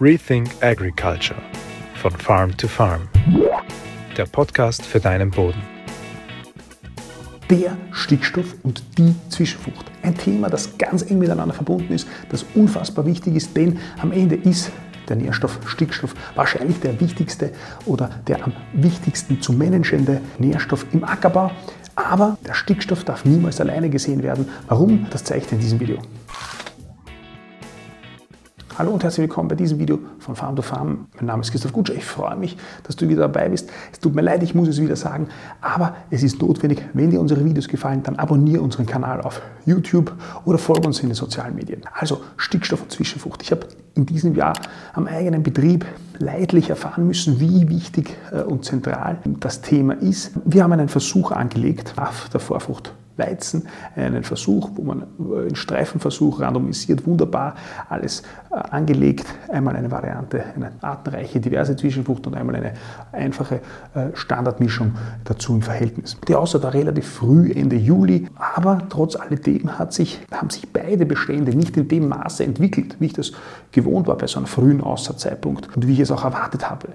Rethink Agriculture von Farm to Farm. Der Podcast für deinen Boden. Der Stickstoff und die Zwischenfrucht. Ein Thema, das ganz eng miteinander verbunden ist, das unfassbar wichtig ist, denn am Ende ist der Nährstoff Stickstoff wahrscheinlich der wichtigste oder der am wichtigsten zu managende Nährstoff im Ackerbau. Aber der Stickstoff darf niemals alleine gesehen werden. Warum? Das zeige ich dir in diesem Video. Hallo und herzlich willkommen bei diesem Video von Farm to Farm. Mein Name ist Christoph Gutscher. Ich freue mich, dass du wieder dabei bist. Es tut mir leid, ich muss es wieder sagen, aber es ist notwendig, wenn dir unsere Videos gefallen, dann abonniere unseren Kanal auf YouTube oder folge uns in den sozialen Medien. Also Stickstoff und Zwischenfrucht. Ich habe in diesem Jahr am eigenen Betrieb leidlich erfahren müssen, wie wichtig äh, und zentral das Thema ist. Wir haben einen Versuch angelegt auf der Vorfrucht Weizen, einen Versuch, wo man einen Streifenversuch randomisiert, wunderbar alles äh, angelegt. Einmal eine Variante, eine artenreiche, diverse Zwischenfrucht und einmal eine einfache äh, Standardmischung dazu im Verhältnis. Die aussah da relativ früh, Ende Juli, aber trotz alledem hat sich, haben sich beide Bestände nicht in dem Maße entwickelt, wie ich das gewohnt war bei so einem frühen Aussaatzeitpunkt und wie ich es auch erwartet habe.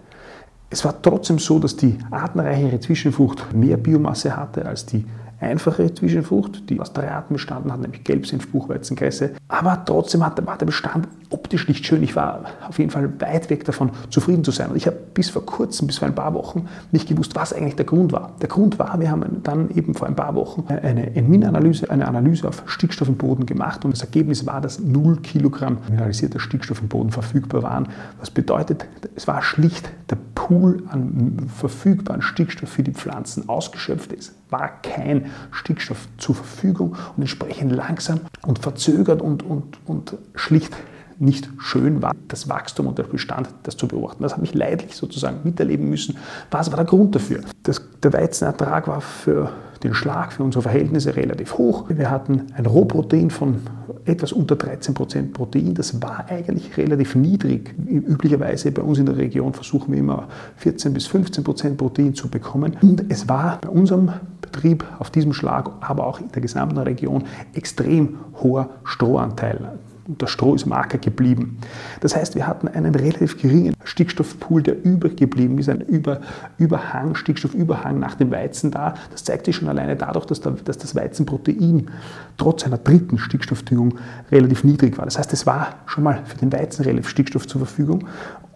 Es war trotzdem so, dass die artenreichere Zwischenfrucht mehr Biomasse hatte als die einfache Zwischenfrucht, die aus drei Arten bestanden hat, nämlich Gelbsenf, Buchweizen, Kresse. Aber trotzdem war der Bestand optisch nicht schön. Ich war auf jeden Fall weit weg davon, zufrieden zu sein. Und ich habe bis vor kurzem, bis vor ein paar Wochen, nicht gewusst, was eigentlich der Grund war. Der Grund war, wir haben dann eben vor ein paar Wochen eine NMIN-Analyse, eine Analyse auf Stickstoff im Boden gemacht und das Ergebnis war, dass 0 Kilogramm mineralisierter Stickstoff im Boden verfügbar waren. Was bedeutet, es war schlicht der Pool an verfügbaren Stickstoff für die Pflanzen ausgeschöpft ist. War kein Stickstoff zur Verfügung und entsprechend langsam und verzögert und, und, und schlicht nicht schön war, das Wachstum und der Bestand, das zu beobachten. Das habe ich leidlich sozusagen miterleben müssen. Was war der Grund dafür? Das, der Weizenertrag war für den Schlag, für unsere Verhältnisse relativ hoch. Wir hatten ein Rohprotein von etwas unter 13% Protein. Das war eigentlich relativ niedrig. Üblicherweise bei uns in der Region versuchen wir immer 14 bis 15% Protein zu bekommen. Und es war bei unserem Betrieb auf diesem Schlag, aber auch in der gesamten Region extrem hoher Strohanteil und das Stroh ist Marker geblieben. Das heißt, wir hatten einen relativ geringen Stickstoffpool, der übrig geblieben ist, ein Über, Überhang, Stickstoffüberhang nach dem Weizen da. Das zeigt sich schon alleine dadurch, dass, da, dass das Weizenprotein trotz einer dritten Stickstoffdüngung relativ niedrig war. Das heißt, es war schon mal für den Weizen relativ Stickstoff zur Verfügung.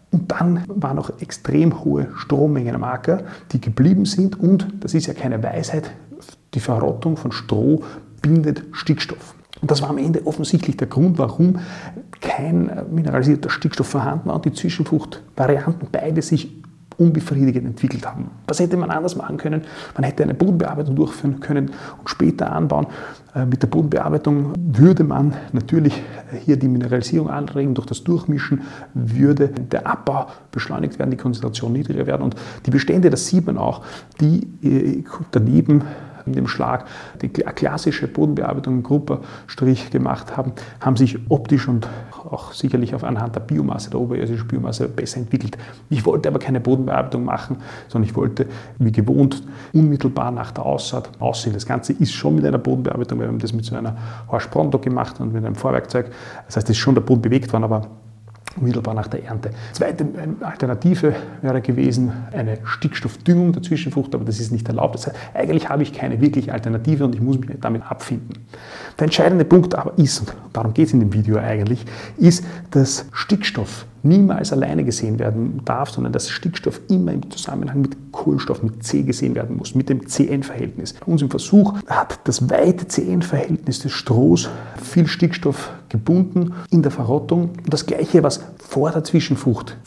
Und dann waren noch extrem hohe Strommengen am Acker, die geblieben sind. Und das ist ja keine Weisheit, die Verrottung von Stroh bindet Stickstoff. Und das war am Ende offensichtlich der Grund, warum kein mineralisierter Stickstoff vorhanden war und die Zwischenfruchtvarianten beide sich unbefriedigend entwickelt haben. Was hätte man anders machen können? Man hätte eine Bodenbearbeitung durchführen können und später anbauen. Äh, mit der Bodenbearbeitung würde man natürlich hier die Mineralisierung anregen. Durch das Durchmischen würde der Abbau beschleunigt werden, die Konzentration niedriger werden. Und die Bestände, das sieht man auch, die äh, daneben in dem Schlag die klassische Bodenbearbeitung im Grupperstrich gemacht haben, haben sich optisch und auch sicherlich auf anhand der Biomasse, der oberirdischen Biomasse besser entwickelt. Ich wollte aber keine Bodenbearbeitung machen, sondern ich wollte, wie gewohnt, unmittelbar nach der Aussaat aussehen. Das Ganze ist schon mit einer Bodenbearbeitung, wir haben das mit so einer Horsch Pronto gemacht und mit einem Vorwerkzeug. Das heißt, es ist schon der Boden bewegt worden, aber unmittelbar nach der Ernte. Zweite Alternative wäre gewesen eine Stickstoffdüngung der Zwischenfrucht, aber das ist nicht erlaubt. Das heißt, eigentlich habe ich keine wirkliche Alternative und ich muss mich damit abfinden. Der entscheidende Punkt aber ist, und darum geht es in dem Video eigentlich, ist, dass Stickstoff niemals alleine gesehen werden darf, sondern dass Stickstoff immer im Zusammenhang mit Kohlenstoff, mit C gesehen werden muss, mit dem CN-Verhältnis. Bei uns im Versuch hat das weite CN-Verhältnis des Strohs viel Stickstoff gebunden in der Verrottung. Das Gleiche, was vor der Zwischenfrucht,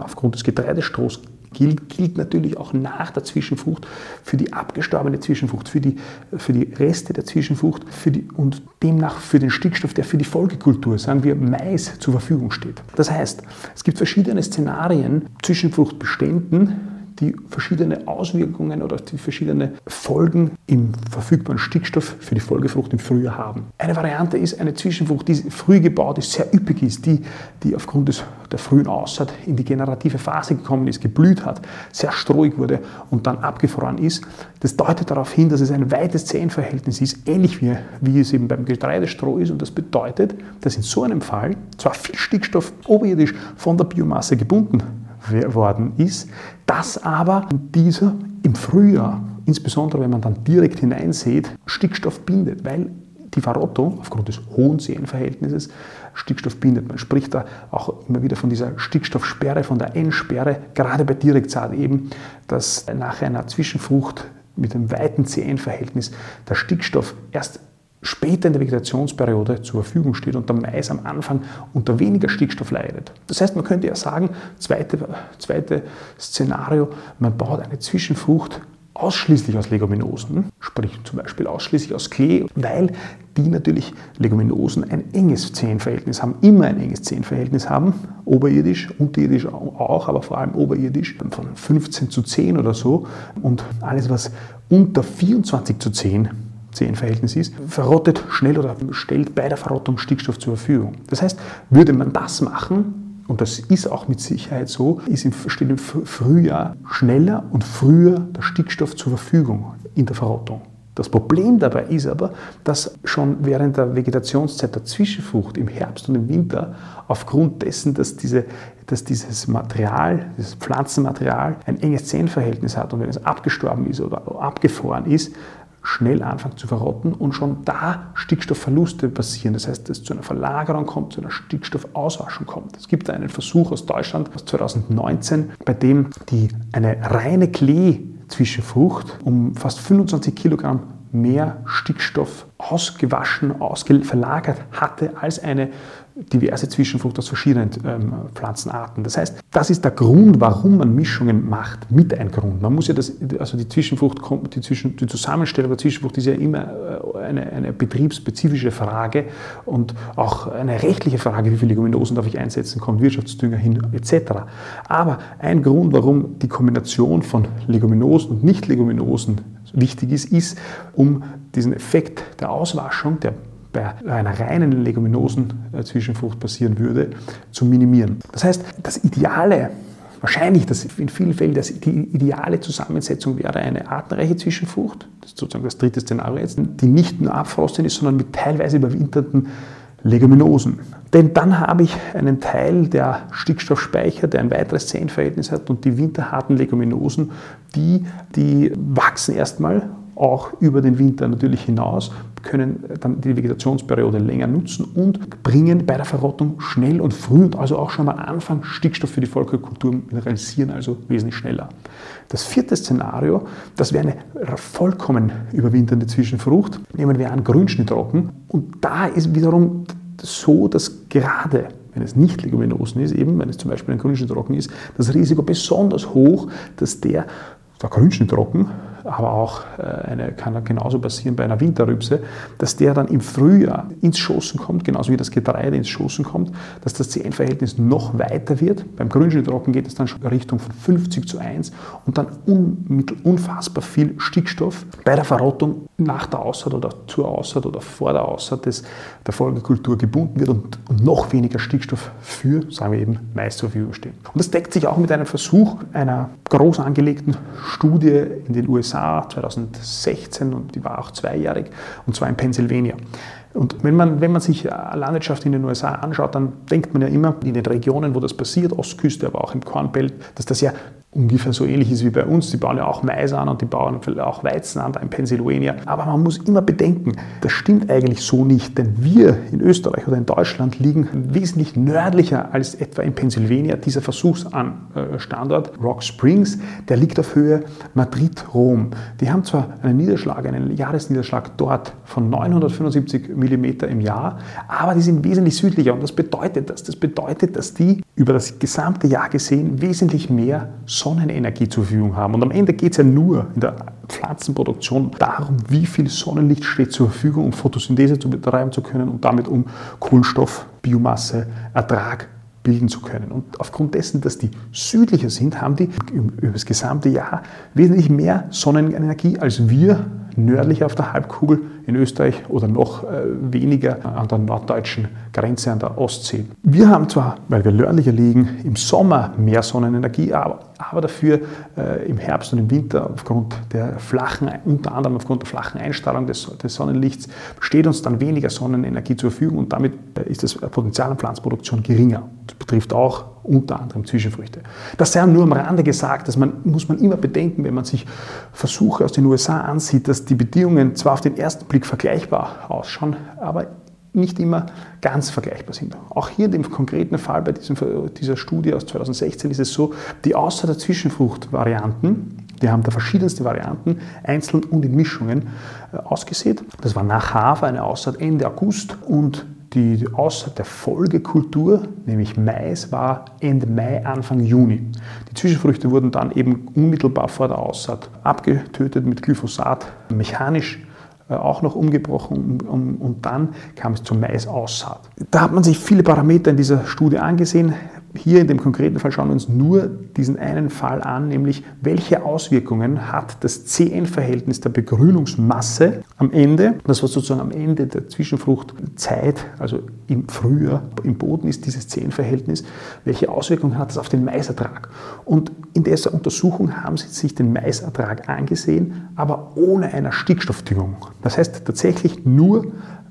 aufgrund des Getreidestrohs gilt, gilt natürlich auch nach der Zwischenfrucht für die abgestorbene Zwischenfrucht, für die, für die Reste der Zwischenfrucht für die, und demnach für den Stickstoff, der für die Folgekultur, sagen wir Mais, zur Verfügung steht. Das heißt, es gibt verschiedene Szenarien, Zwischenfruchtbeständen, die verschiedene Auswirkungen oder die verschiedenen Folgen im verfügbaren Stickstoff für die Folgefrucht im Frühjahr haben. Eine Variante ist eine Zwischenfrucht, die früh gebaut ist, sehr üppig ist, die, die aufgrund des, der frühen Aussaat in die generative Phase gekommen ist, geblüht hat, sehr strohig wurde und dann abgefroren ist. Das deutet darauf hin, dass es ein weites Zehenverhältnis ist, ähnlich wie, wie es eben beim Getreidestroh ist. Und das bedeutet, dass in so einem Fall zwar viel Stickstoff oberirdisch von der Biomasse gebunden worden ist, dass aber dieser im Frühjahr, insbesondere wenn man dann direkt hineinsät, Stickstoff bindet, weil die Verrottung aufgrund des hohen Sehenverhältnisses Stickstoff bindet. Man spricht da auch immer wieder von dieser Stickstoffsperre, von der N-Sperre, gerade bei Direktsaat eben, dass nach einer Zwischenfrucht mit einem weiten CN-Verhältnis der Stickstoff erst später in der Vegetationsperiode zur Verfügung steht und der Mais am Anfang unter weniger Stickstoff leidet. Das heißt, man könnte ja sagen, zweite, zweite Szenario, man baut eine Zwischenfrucht ausschließlich aus Leguminosen, sprich zum Beispiel ausschließlich aus Klee, weil die natürlich Leguminosen ein enges Zehenverhältnis haben, immer ein enges Zehenverhältnis haben, oberirdisch, unterirdisch auch, aber vor allem oberirdisch von 15 zu 10 oder so und alles, was unter 24 zu 10 Zehenverhältnis ist, verrottet schnell oder stellt bei der Verrottung Stickstoff zur Verfügung. Das heißt, würde man das machen, und das ist auch mit Sicherheit so, ist im, steht im Frühjahr schneller und früher der Stickstoff zur Verfügung in der Verrottung. Das Problem dabei ist aber, dass schon während der Vegetationszeit der Zwischenfrucht im Herbst und im Winter aufgrund dessen, dass, diese, dass dieses Material, dieses Pflanzenmaterial ein enges Zehenverhältnis hat und wenn es abgestorben ist oder abgefroren ist, schnell anfangen zu verrotten und schon da Stickstoffverluste passieren. Das heißt, dass es zu einer Verlagerung kommt, zu einer Stickstoffauswaschung kommt. Es gibt einen Versuch aus Deutschland aus 2019, bei dem die eine reine Klee-Zwischenfrucht um fast 25 Kilogramm mehr Stickstoff ausgewaschen, verlagert hatte als eine diverse Zwischenfrucht aus verschiedenen ähm, Pflanzenarten. Das heißt, das ist der Grund, warum man Mischungen macht, mit ein Grund. Man muss ja das, also die Zwischenfrucht, die, Zwischen, die Zusammenstellung der Zwischenfrucht ist ja immer äh, eine, eine betriebsspezifische Frage und auch eine rechtliche Frage, wie viele Leguminosen darf ich einsetzen, kommt Wirtschaftsdünger hin, etc. Aber ein Grund, warum die Kombination von Leguminosen und Nicht-Leguminosen wichtig ist, ist, um diesen Effekt der Auswaschung, der bei einer reinen Leguminosen-Zwischenfrucht passieren würde, zu minimieren. Das heißt, das Ideale, wahrscheinlich das in vielen Fällen das, die ideale Zusammensetzung wäre eine artenreiche Zwischenfrucht, das ist sozusagen das dritte Szenario jetzt, die nicht nur abfrostet ist, sondern mit teilweise überwinterten Leguminosen. Denn dann habe ich einen Teil der Stickstoffspeicher, der ein weiteres Zehenverhältnis hat und die winterharten Leguminosen, die, die wachsen erstmal auch über den Winter natürlich hinaus, können dann die Vegetationsperiode länger nutzen und bringen bei der Verrottung schnell und früh und also auch schon am Anfang Stickstoff für die Vollkornkultur mineralisieren, also wesentlich schneller. Das vierte Szenario, das wäre eine vollkommen überwinternde Zwischenfrucht. Nehmen wir an Grünschnittrocken und da ist wiederum so, dass gerade wenn es nicht Leguminosen ist, eben wenn es zum Beispiel ein Grünschnittrocken ist, das Risiko besonders hoch, dass der, der Grünschnittrocken aber auch äh, eine, kann genauso passieren bei einer Winterrübse, dass der dann im Frühjahr ins Schossen kommt, genauso wie das Getreide ins Schossen kommt, dass das CN-Verhältnis noch weiter wird. Beim Grünschnittrocken geht es dann schon Richtung von 50 zu 1 und dann unfassbar viel Stickstoff bei der Verrottung nach der Aussaat oder zur Aussaat oder vor der Aussaat des, der Folgekultur gebunden wird und, und noch weniger Stickstoff für, sagen wir eben, Mais zur Verfügung steht. Und das deckt sich auch mit einem Versuch einer groß angelegten Studie in den USA USA 2016 und die war auch zweijährig, und zwar in Pennsylvania. Und wenn man, wenn man sich Landwirtschaft in den USA anschaut, dann denkt man ja immer in den Regionen, wo das passiert, Ostküste, aber auch im Kornbelt, dass das ja ungefähr so ähnlich ist wie bei uns. Die bauen ja auch Mais an und die bauen auch Weizen an, da in Pennsylvania. Aber man muss immer bedenken, das stimmt eigentlich so nicht, denn wir in Österreich oder in Deutschland liegen wesentlich nördlicher als etwa in Pennsylvania. Dieser Versuchsstandort Rock Springs, der liegt auf Höhe Madrid-Rom. Die haben zwar einen Niederschlag, einen Jahresniederschlag dort von 975 mm im Jahr, aber die sind wesentlich südlicher und das bedeutet das. Das bedeutet, dass die über das gesamte Jahr gesehen wesentlich mehr Sonnenenergie zur Verfügung haben. Und am Ende geht es ja nur in der Pflanzenproduktion darum, wie viel Sonnenlicht steht zur Verfügung, um Photosynthese zu betreiben zu können und damit um Kohlenstoff, Biomasse, Ertrag bilden zu können. Und aufgrund dessen, dass die südlicher sind, haben die über das gesamte Jahr wesentlich mehr Sonnenenergie als wir nördlich auf der Halbkugel in Österreich oder noch äh, weniger an der norddeutschen Grenze an der Ostsee. Wir haben zwar, weil wir nördlicher liegen, im Sommer mehr Sonnenenergie, aber, aber dafür äh, im Herbst und im Winter aufgrund der flachen, unter anderem aufgrund der flachen Einstrahlung des, des Sonnenlichts, steht uns dann weniger Sonnenenergie zur Verfügung und damit äh, ist das Potenzial an Pflanzproduktion geringer. Das betrifft auch unter anderem Zwischenfrüchte. Das sei nur am Rande gesagt, dass man, muss man immer bedenken, wenn man sich Versuche aus den USA ansieht, dass die Bedingungen zwar auf den ersten Blick vergleichbar ausschauen, aber nicht immer ganz vergleichbar sind. Auch hier in dem konkreten Fall bei diesem, dieser Studie aus 2016 ist es so, die Aussaat der Zwischenfruchtvarianten, die haben da verschiedenste Varianten, einzeln und in Mischungen äh, ausgesät. Das war nach Hafer eine Aussaat Ende August und die Aussaat der Folgekultur, nämlich Mais, war Ende Mai, Anfang Juni. Die Zwischenfrüchte wurden dann eben unmittelbar vor der Aussaat abgetötet mit Glyphosat, mechanisch äh, auch noch umgebrochen und dann kam es zur Maisaussaat. Da hat man sich viele Parameter in dieser Studie angesehen. Hier in dem konkreten Fall schauen wir uns nur diesen einen Fall an, nämlich welche Auswirkungen hat das CN-Verhältnis der Begrünungsmasse am Ende, das was sozusagen am Ende der Zwischenfruchtzeit, also im Frühjahr im Boden ist, dieses CN-Verhältnis, welche Auswirkungen hat das auf den Maisertrag? Und in dieser Untersuchung haben sie sich den Maisertrag angesehen, aber ohne einer Stickstoffdüngung. Das heißt tatsächlich nur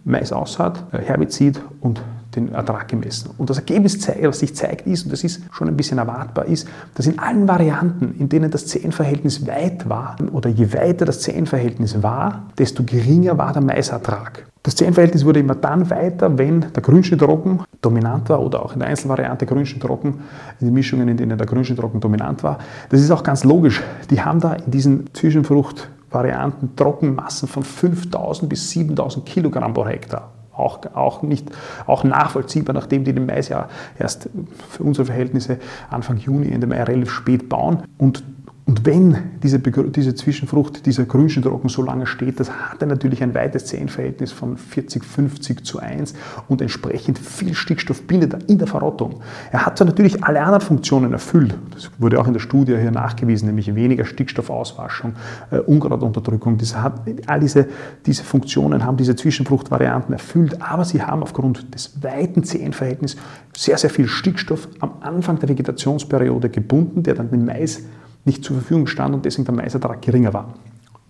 Maisaussaat, Herbizid und den Ertrag gemessen. Und das Ergebnis, was sich zeigt, ist, und das ist schon ein bisschen erwartbar, ist, dass in allen Varianten, in denen das CN-Verhältnis weit war, oder je weiter das CN-Verhältnis war, desto geringer war der Maisertrag. Das CN-Verhältnis wurde immer dann weiter, wenn der Grünschnittrocken dominant war oder auch in der Einzelvariante Grünschnittrocken, in den Mischungen, in denen der Grünschnittrocken dominant war. Das ist auch ganz logisch. Die haben da in diesen Zwischenfruchtvarianten Trockenmassen von 5000 bis 7000 Kilogramm pro Hektar auch, auch, nicht, auch nachvollziehbar, nachdem die den Mais ja erst für unsere Verhältnisse Anfang Juni, Ende Mai relativ spät bauen. Und und wenn diese, diese Zwischenfrucht, dieser Grünschnittrocken so lange steht, das hat er natürlich ein weites Zehenverhältnis von 40, 50 zu 1 und entsprechend viel Stickstoff bindet er in der Verrottung. Er hat zwar natürlich alle anderen Funktionen erfüllt, das wurde auch in der Studie hier nachgewiesen, nämlich weniger Stickstoffauswaschung, äh, Unkrautunterdrückung, das hat, all diese, diese Funktionen haben diese Zwischenfruchtvarianten erfüllt, aber sie haben aufgrund des weiten Zehenverhältnisses sehr, sehr viel Stickstoff am Anfang der Vegetationsperiode gebunden, der dann den Mais nicht zur Verfügung stand und deswegen der Maisertrag geringer war.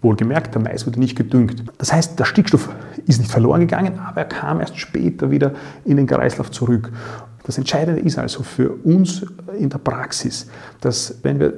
Wohlgemerkt, der Mais wurde nicht gedüngt. Das heißt, der Stickstoff ist nicht verloren gegangen, aber er kam erst später wieder in den Kreislauf zurück. Das Entscheidende ist also für uns in der Praxis, dass wenn wir,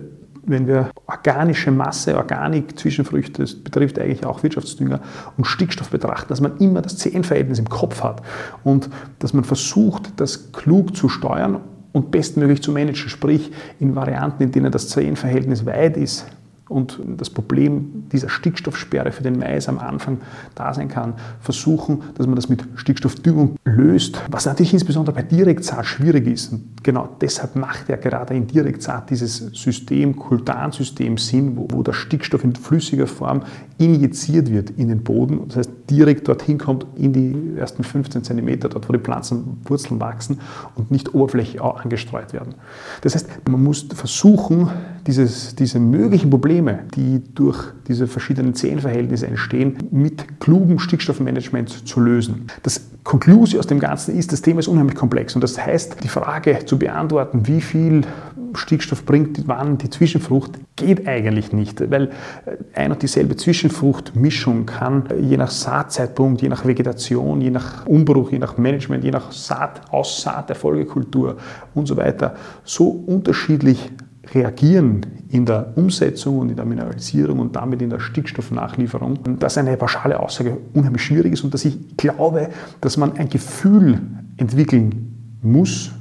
wenn wir organische Masse, Organik, Zwischenfrüchte, das betrifft eigentlich auch Wirtschaftsdünger und Stickstoff betrachten, dass man immer das CN-Verhältnis im Kopf hat und dass man versucht, das klug zu steuern und bestmöglich zu managen, sprich in Varianten, in denen das Zellenverhältnis weit ist, und das Problem dieser Stickstoffsperre für den Mais am Anfang da sein kann, versuchen, dass man das mit Stickstoffdüngung löst, was natürlich insbesondere bei Direktsaat schwierig ist. Und genau deshalb macht ja gerade in Direktsaat dieses System, Kultansystem Sinn, wo, wo der Stickstoff in flüssiger Form injiziert wird in den Boden, das heißt direkt dorthin kommt in die ersten 15 cm, dort wo die Pflanzenwurzeln wachsen und nicht oberflächlich angestreut werden. Das heißt, man muss versuchen, dieses, diese möglichen Probleme, die durch diese verschiedenen Zehenverhältnisse entstehen, mit klugem Stickstoffmanagement zu lösen. Das Konklusion aus dem Ganzen ist, das Thema ist unheimlich komplex und das heißt, die Frage zu beantworten, wie viel Stickstoff bringt wann die Zwischenfrucht, geht eigentlich nicht, weil ein und dieselbe Zwischenfruchtmischung kann je nach Saatzeitpunkt, je nach Vegetation, je nach Umbruch, je nach Management, je nach Saat, Aussaat der Folgekultur und so weiter so unterschiedlich reagieren in der Umsetzung und in der Mineralisierung und damit in der Stickstoffnachlieferung, dass eine pauschale Aussage unheimlich schwierig ist und dass ich glaube, dass man ein Gefühl entwickeln muss,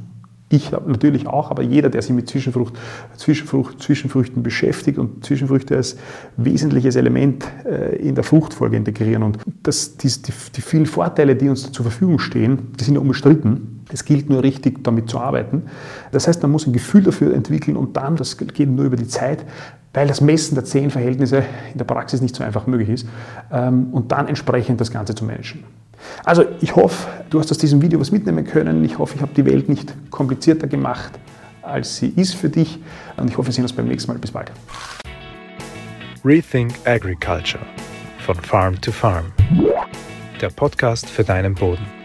ich natürlich auch, aber jeder, der sich mit Zwischenfrucht, Zwischenfrucht, Zwischenfrüchten beschäftigt und Zwischenfrüchte als wesentliches Element äh, in der Fruchtfolge integrieren. Und das, die, die, die vielen Vorteile, die uns zur Verfügung stehen, die sind ja unbestritten. Es gilt nur richtig, damit zu arbeiten. Das heißt, man muss ein Gefühl dafür entwickeln und dann, das geht nur über die Zeit, weil das Messen der zehn Verhältnisse in der Praxis nicht so einfach möglich ist, ähm, und dann entsprechend das Ganze zu managen. Also ich hoffe, du hast aus diesem Video was mitnehmen können. Ich hoffe, ich habe die Welt nicht komplizierter gemacht, als sie ist für dich. Und ich hoffe, wir sehen uns beim nächsten Mal. Bis bald. Rethink Agriculture von Farm to Farm. Der Podcast für deinen Boden.